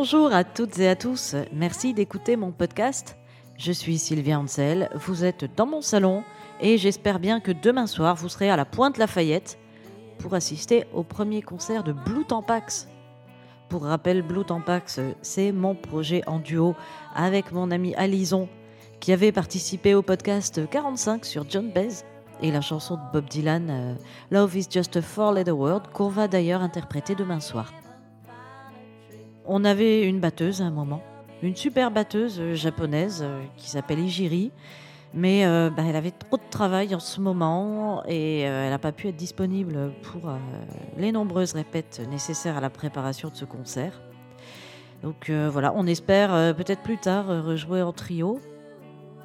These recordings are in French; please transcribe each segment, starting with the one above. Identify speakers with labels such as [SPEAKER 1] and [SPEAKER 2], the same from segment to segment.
[SPEAKER 1] Bonjour à toutes et à tous, merci d'écouter mon podcast. Je suis Sylvia Ansel, vous êtes dans mon salon et j'espère bien que demain soir vous serez à la Pointe Lafayette pour assister au premier concert de Blue Tampax. Pour rappel, Blue Tampax, c'est mon projet en duo avec mon ami Alison qui avait participé au podcast 45 sur John Bez et la chanson de Bob Dylan euh, Love is just a four-letter word qu'on va d'ailleurs interpréter demain soir. On avait une batteuse à un moment, une super batteuse euh, japonaise euh, qui s'appelle Ijiri, mais bah, elle avait trop de travail en ce moment et elle n'a pas pu être disponible pour les nombreuses répètes nécessaires à la préparation de ce concert. Donc voilà, on espère peut-être plus tard rejouer en trio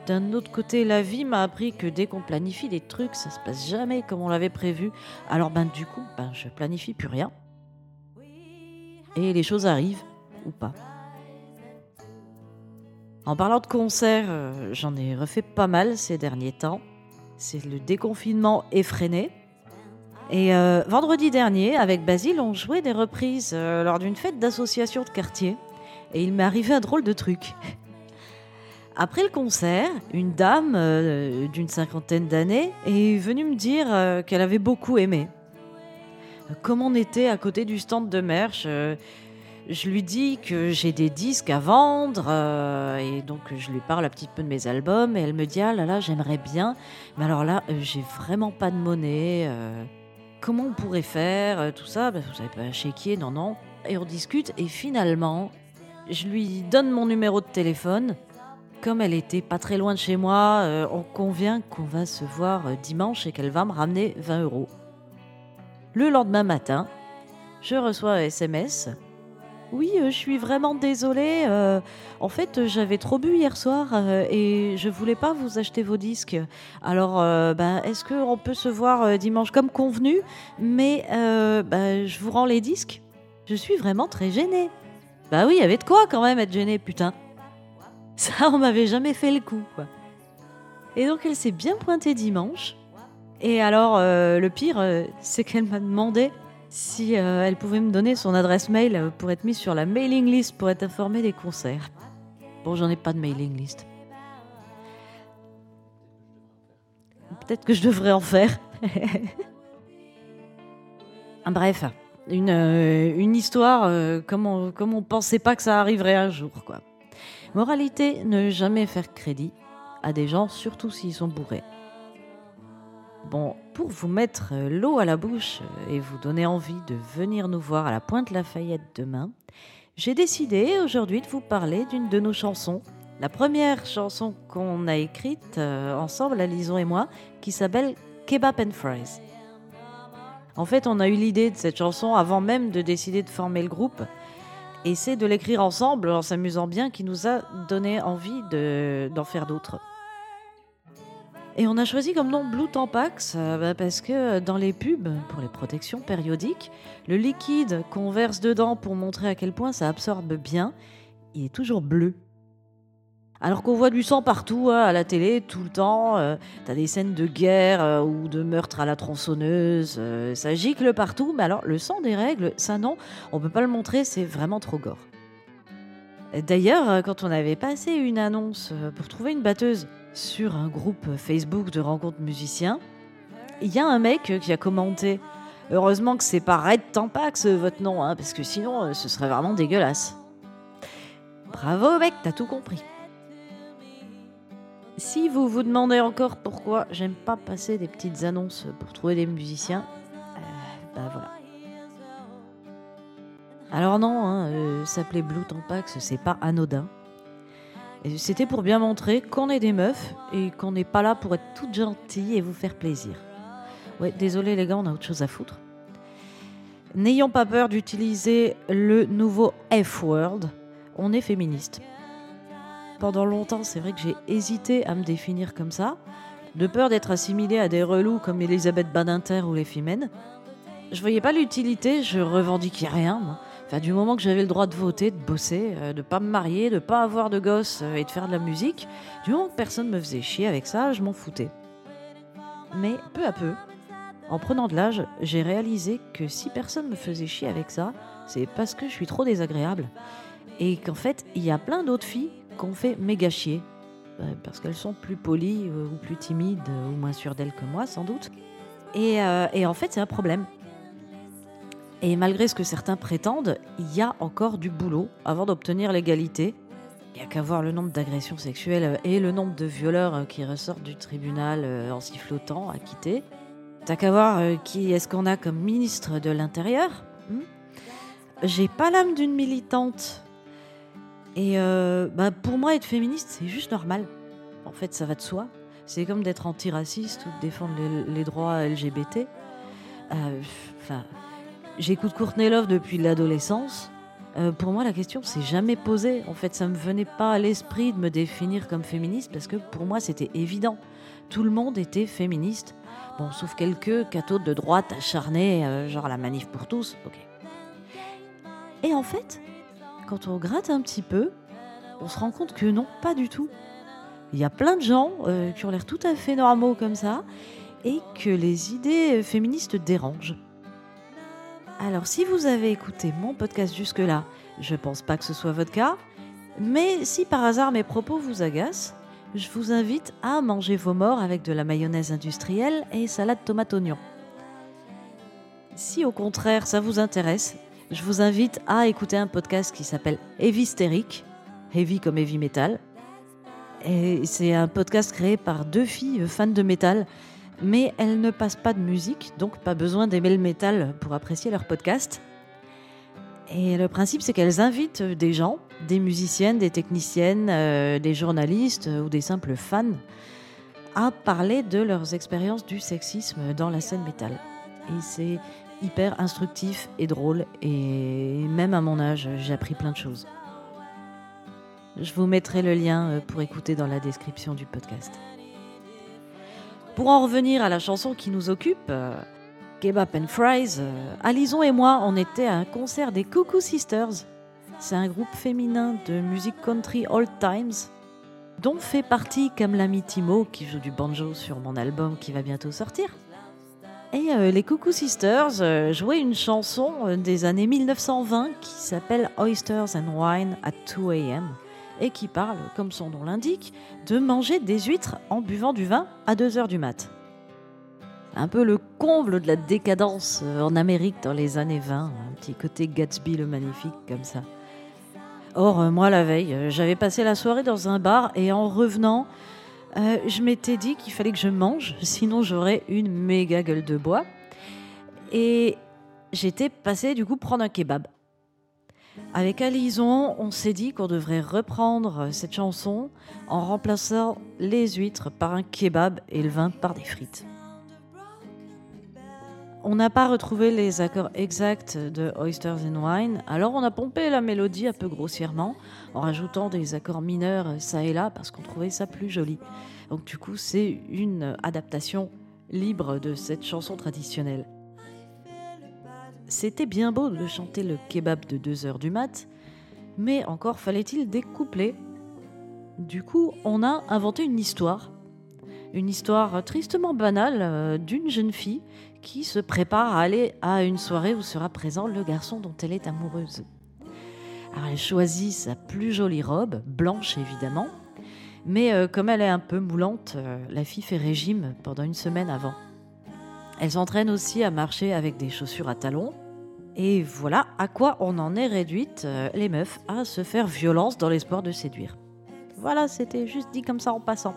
[SPEAKER 1] d'un autre côté, la vie m'a appris que dès qu'on planifie des trucs, ça se passe jamais comme on l'avait prévu. Alors ben du coup, ben je planifie plus rien. Et les choses arrivent En parlant de concerts, euh, j'en ai refait pas mal ces derniers temps. C'est le déconfinement effréné. Et euh, vendredi dernier, avec Basile, on jouait des reprises euh, lors d'une fête d'association de quartier. Et il m'est arrivé un drôle de truc. Après le concert, une dame d'une cinquantaine d'années est venue me dire qu'elle avait beaucoup aimé. Comme on était à côté du stand de merch, je lui dis que j'ai des disques à vendre et donc je lui parle un petit peu de mes albums et elle me dit ah là là j'aimerais bien, mais alors là j'ai vraiment pas de monnaie. comment on pourrait faire tout ça? Ben, Vous savez pas chéquier Non non. Et on discute et finalement je lui donne mon numéro de téléphone comme elle était pas très loin de chez moi, euh, on convient qu'on va se voir euh, dimanche et qu'elle va me ramener 20 euros. Le lendemain matin, je reçois un SMS. Oui, euh, je suis vraiment désolée. en fait, j'avais trop bu hier soir et je voulais pas vous acheter vos disques. Alors, ben, est-ce qu'on peut se voir dimanche comme convenu? Mais ben, je vous rends les disques. Je suis vraiment très gênée. Bah oui, il y avait de quoi quand même être gênée, putain. Ça, on m'avait jamais fait le coup. Et donc, elle s'est bien pointée dimanche. Et alors, euh, le pire, euh, c'est qu'elle m'a demandé si euh, elle pouvait me donner son adresse mail pour être mise sur la mailing list pour être informée des concerts. Bon, j'en ai pas de mailing list. Peut-être que je devrais en faire. Bref, une, une histoire comme on, comme pensait pas que ça arriverait un jour, quoi. Moralité, ne jamais faire crédit à des gens, surtout s'ils sont bourrés. Bon, pour vous mettre l'eau à la bouche et vous donner envie de venir nous voir à la Pointe Lafayette demain, j'ai décidé aujourd'hui de vous parler d'une de nos chansons, la première chanson qu'on a écrite euh, ensemble, Alison et moi, qui s'appelle Kebab and Fries. En fait, on a eu l'idée de cette chanson avant même de décider de former le groupe, et c'est de l'écrire ensemble en s'amusant bien qui nous a donné envie d'en faire d'autres. Et on a choisi comme nom Blue Tampax euh, bah, parce que dans les pubs, pour les protections périodiques, le liquide qu'on verse dedans pour montrer à quel point ça absorbe bien, il est toujours bleu. Alors qu'on voit du sang partout hein, à la télé tout le temps, euh, t'as des scènes de guerre euh, ou de meurtre à la tronçonneuse, ça gicle partout, mais alors le sang des règles, ça non, on peut pas le montrer, c'est vraiment trop gore. D'ailleurs, quand on avait passé une annonce pour trouver une batteuse sur un groupe Facebook de rencontres musiciens, il y a un mec qui a commenté Heureusement que c'est pas Red Tampax votre nom, hein, parce que sinon ce serait vraiment dégueulasse. Bravo mec, t'as tout compris. Si vous vous demandez encore pourquoi j'aime pas passer des petites annonces pour trouver des musiciens, euh, bah voilà. Alors non, hein, euh, s'appeler Blue Tampax, c'est pas anodin. C'était pour bien montrer qu'on est des meufs et qu'on n'est pas là pour être toutes gentilles et vous faire plaisir. Ouais, désolé les gars, on a autre chose à foutre. N'ayons pas peur d'utiliser le nouveau F-word. On est féministe pendant longtemps, c'est vrai que j'ai hésité à me définir comme ça, de peur d'être assimilée à des relous comme Elisabeth Badinter ou les Femmes. Je voyais pas l'utilité, je revendiquais rien. Du moment que j'avais le droit de voter, de bosser, euh, de pas me marier, de pas avoir de gosses euh, et de faire de la musique, du moment que personne me faisait chier avec ça, je m'en foutais. Mais peu à peu, en prenant de l'âge, j'ai réalisé que si personne me faisait chier avec ça, c'est parce que je suis trop désagréable Et qu'en fait, il y a plein d'autres filles qu'on fait méga chier. Euh, parce qu'elles sont plus polies euh, ou plus timides ou moins sûres d'elles que moi, sans doute. Et en fait, c'est un problème. Et malgré ce que certains prétendent, il y a encore du boulot avant d'obtenir l'égalité. Il n'y a qu'à voir le nombre d'agressions sexuelles et le nombre de violeurs qui ressortent du tribunal en sifflotant, acquittés. T'as qu'à voir qui est-ce qu'on a comme ministre de l'Intérieur. Hmm? J'ai pas l'âme d'une militante et euh, bah, pour moi, être féministe, c'est juste normal. En fait, ça va de soi. C'est comme d'être antiraciste ou de défendre les, droits LGBT. Euh, enfin, j'écoute Courtney Love depuis l'adolescence. Euh, pour moi, la question s'est jamais posée. En fait, ça me venait pas à l'esprit de me définir comme féministe parce que pour moi, c'était évident. Tout le monde était féministe. Bon, sauf quelques cathos de droite acharnés, genre la manif pour tous. Et en fait, quand on gratte un petit peu, on se rend compte que non, pas du tout. Il y a plein de gens euh, qui ont l'air tout à fait normaux comme ça et que les idées féministes dérangent. Alors si vous avez écouté mon podcast jusque-là, je pense pas que ce soit votre cas, mais si par hasard mes propos vous agacent, je vous invite à manger vos morts avec de la mayonnaise industrielle et salade tomate oignon. Si au contraire ça vous intéresse, je vous invite à écouter un podcast qui s'appelle Heavy Stérique, heavy comme heavy metal. Et c'est un podcast créé par deux filles fans de métal, mais elles ne passent pas de musique, donc pas besoin d'aimer le métal pour apprécier leur podcast. Et le principe, c'est qu'elles invitent des gens, des musiciennes, des techniciennes, euh, des journalistes ou des simples fans, à parler de leurs expériences du sexisme dans la scène métal. Et c'est hyper instructif et drôle. Et même à mon âge, j'ai appris plein de choses. Je vous mettrai le lien euh, pour écouter dans la description du podcast. Pour en revenir à la chanson qui nous occupe, euh, Kebab and Fries, euh, Alison et moi, on était à un concert des Cuckoo Sisters. C'est un groupe féminin de musique country old times dont fait partie Kamla Timo qui joue du banjo sur mon album qui va bientôt sortir. Et euh, les Cuckoo Sisters euh, jouaient une chanson euh, des années 1920 qui s'appelle Oysters and Wine at 2 a.m. et qui parle, comme son nom l'indique, de manger des huîtres en buvant du vin à 2 heures du mat. Un peu le comble de la décadence en Amérique dans les années 20, un petit côté Gatsby le magnifique comme ça. Or, moi la veille, j'avais passé la soirée dans un bar et en revenant, euh, je m'étais dit qu'il fallait que je mange, sinon j'aurais une méga gueule de bois. Et j'étais passé du coup prendre un kebab. Avec Alison, on s'est dit qu'on devrait reprendre cette chanson en remplaçant les huîtres par un kebab et le vin par des frites. On n'a pas retrouvé les accords exacts de Oysters and Wine, alors on a pompé la mélodie un peu grossièrement en rajoutant des accords mineurs ça et là parce qu'on trouvait ça plus joli. Donc du coup, c'est une adaptation libre de cette chanson traditionnelle. C'était bien beau de chanter le kebab de 2 heures du mat, mais encore fallait-il des couplets. Du coup, on a inventé une histoire une histoire tristement banale euh, d'une jeune fille qui se prépare à aller à une soirée où sera présent le garçon dont elle est amoureuse. Alors elle choisit sa plus jolie robe, blanche évidemment, mais euh, comme elle est un peu moulante, euh, la fille fait régime pendant une semaine avant. Elle s'entraîne aussi à marcher avec des chaussures à talons. Et voilà à quoi on en est réduite, les meufs, à se faire violence dans l'espoir de séduire. Voilà, c'était juste dit comme ça en passant.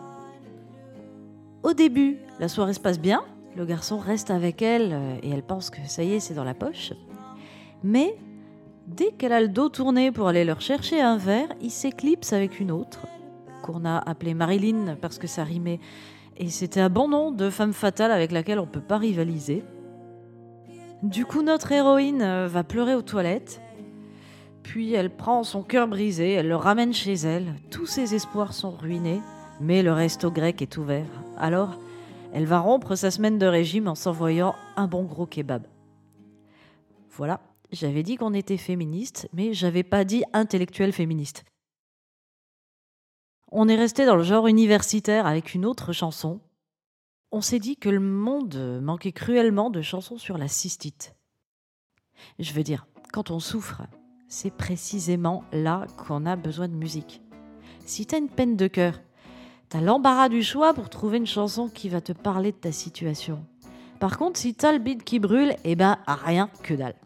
[SPEAKER 1] Au début, la soirée se passe bien, le garçon reste avec elle euh, et elle pense que ça y est, c'est dans la poche. Mais dès qu'elle a le dos tourné pour aller leur chercher un verre, il s'éclipse avec une autre, qu'on a appelée Marilyn parce que ça rimait, et c'était un bon nom de femme fatale avec laquelle on ne peut pas rivaliser. Du coup, notre héroïne euh, va pleurer aux toilettes, puis elle prend son cœur brisé, elle le ramène chez elle, tous ses espoirs sont ruinés, mais le resto grec est ouvert. Alors, elle va rompre sa semaine de régime en s'envoyant un bon gros kebab. Voilà, j'avais dit qu'on était féministe, mais j'avais pas dit intellectuel féministe. On est resté dans le genre universitaire avec une autre chanson. On s'est dit que le monde manquait cruellement de chansons sur la cystite. Je veux dire, quand on souffre, c'est précisément là qu'on a besoin de musique. Si t'as une peine de cœur, t'as l'embarras du choix pour trouver une chanson qui va te parler de ta situation. Par contre, si t'as le beat qui brûle, eh ben rien que dalle.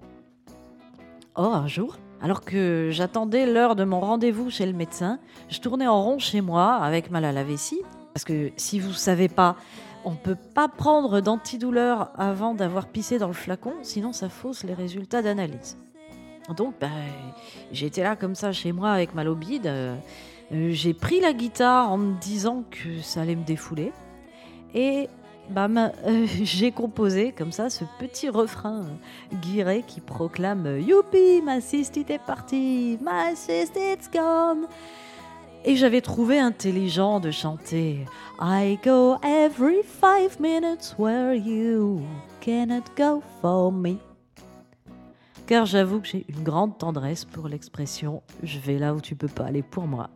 [SPEAKER 1] Or, un jour, alors que j'attendais l'heure de mon rendez-vous chez le médecin, je tournais en rond chez moi avec mal à la vessie. Parce que si vous savez pas, on ne peut pas prendre d'antidouleur avant d'avoir pissé dans le flacon, sinon ça fausse les résultats d'analyse. Donc, ben, j'étais là comme ça chez moi avec mal au bide. Euh, j'ai pris la guitare en me disant que ça allait me défouler. Et bam, euh, j'ai composé comme ça ce petit refrain guiré qui proclame Youpi, ma cystite est partie, ma cystite's gone. Et j'avais trouvé intelligent de chanter I go every five minutes where you cannot go for me. Car j'avoue que j'ai une grande tendresse pour l'expression je vais là où tu peux pas aller pour moi.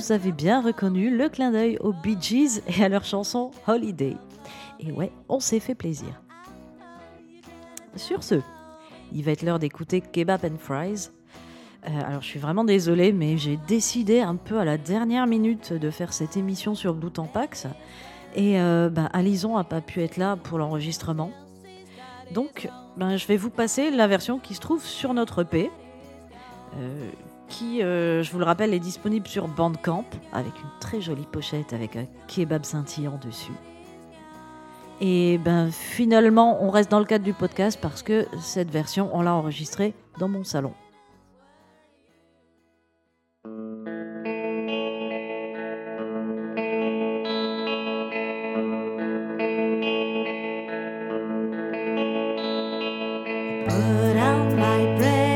[SPEAKER 1] Vous avez bien reconnu le clin d'œil aux Bee Gees et à leur chanson Holiday. Et ouais, on s'est fait plaisir. Sur ce, il va être l'heure d'écouter Kebab and Fries. Euh, alors je suis vraiment désolée, mais j'ai décidé un peu à la dernière minute de faire cette émission sur Blue Tampax. Et euh, ben, Alison n'a pas pu être là pour l'enregistrement. Donc ben, je vais vous passer la version qui se trouve sur notre EP. Euh, qui, euh, je vous le rappelle, est disponible sur Bandcamp avec une très jolie pochette avec un kebab scintillant dessus. Et ben finalement, on reste dans le cadre du podcast parce que cette version, on l'a enregistrée dans mon salon. ready for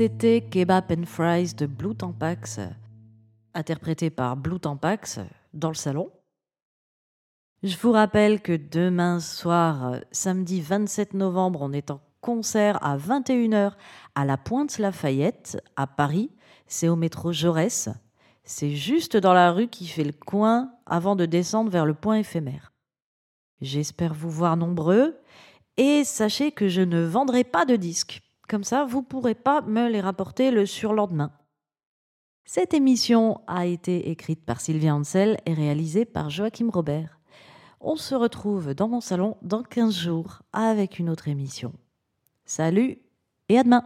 [SPEAKER 1] C'était Kebab and Fries de Blue Tampax, interprété par Blue Tampax dans le salon. Je vous rappelle que demain soir, samedi 27 novembre, on est en concert à 21h à la Pointe Lafayette, à Paris. C'est au métro Jaurès. C'est juste dans la rue qui fait le coin avant de descendre vers le point éphémère. J'espère vous voir nombreux et sachez que je ne vendrai pas de disques. Comme ça, vous ne pourrez pas me les rapporter le surlendemain. Cette émission a été écrite par Sylvia Ansel et réalisée par Joachim Robert. On se retrouve dans mon salon dans 15 jours avec une autre émission. Salut et à demain